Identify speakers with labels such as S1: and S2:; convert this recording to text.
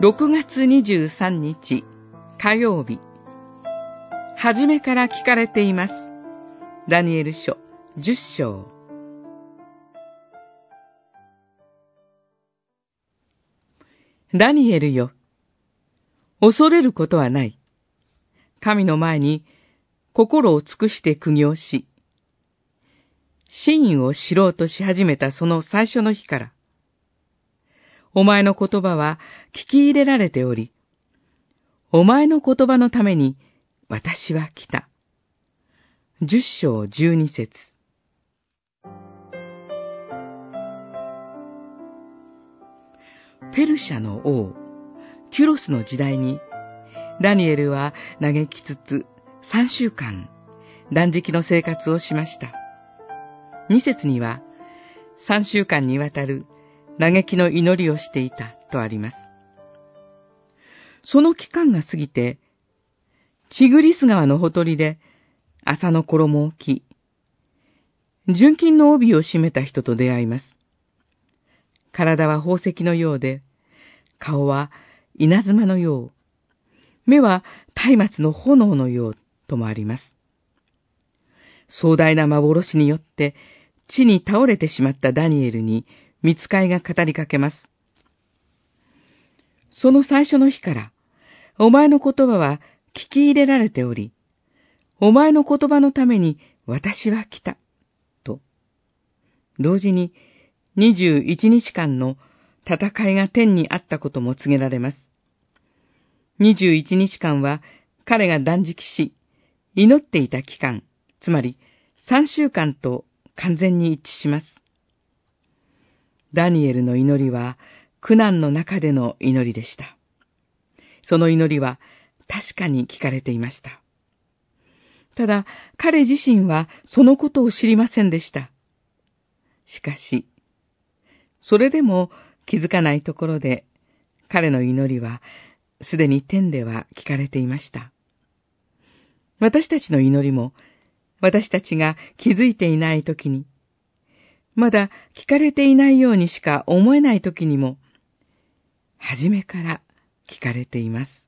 S1: 6月23日火曜日はじめから聞かれています。ダニエル書10章ダニエルよ。恐れることはない。神の前に心を尽くして苦行し、真意を知ろうとし始めたその最初の日から、お前の言葉は聞き入れられており、お前の言葉のために私は来た。十章十二節ペルシャの王、キュロスの時代に、ダニエルは嘆きつつ三週間、断食の生活をしました。二節には、三週間にわたる嘆きの祈りをしていたとあります。その期間が過ぎて、チグリス川のほとりで朝の衣を着、純金の帯を締めた人と出会います。体は宝石のようで、顔は稲妻のよう、目は松明の炎のようともあります。壮大な幻によって地に倒れてしまったダニエルに見つかいが語りかけます。その最初の日から、お前の言葉は聞き入れられており、お前の言葉のために私は来た。と、同時に21日間の戦いが天にあったことも告げられます。21日間は彼が断食し、祈っていた期間、つまり3週間と完全に一致します。ダニエルの祈りは苦難の中での祈りでした。その祈りは確かに聞かれていました。ただ、彼自身はそのことを知りませんでした。しかし、それでも気づかないところで、彼の祈りはすでに天では聞かれていました。私たちの祈りも、私たちが気づいていないときに、まだ聞かれていないようにしか思えない時にも、初めから聞かれています。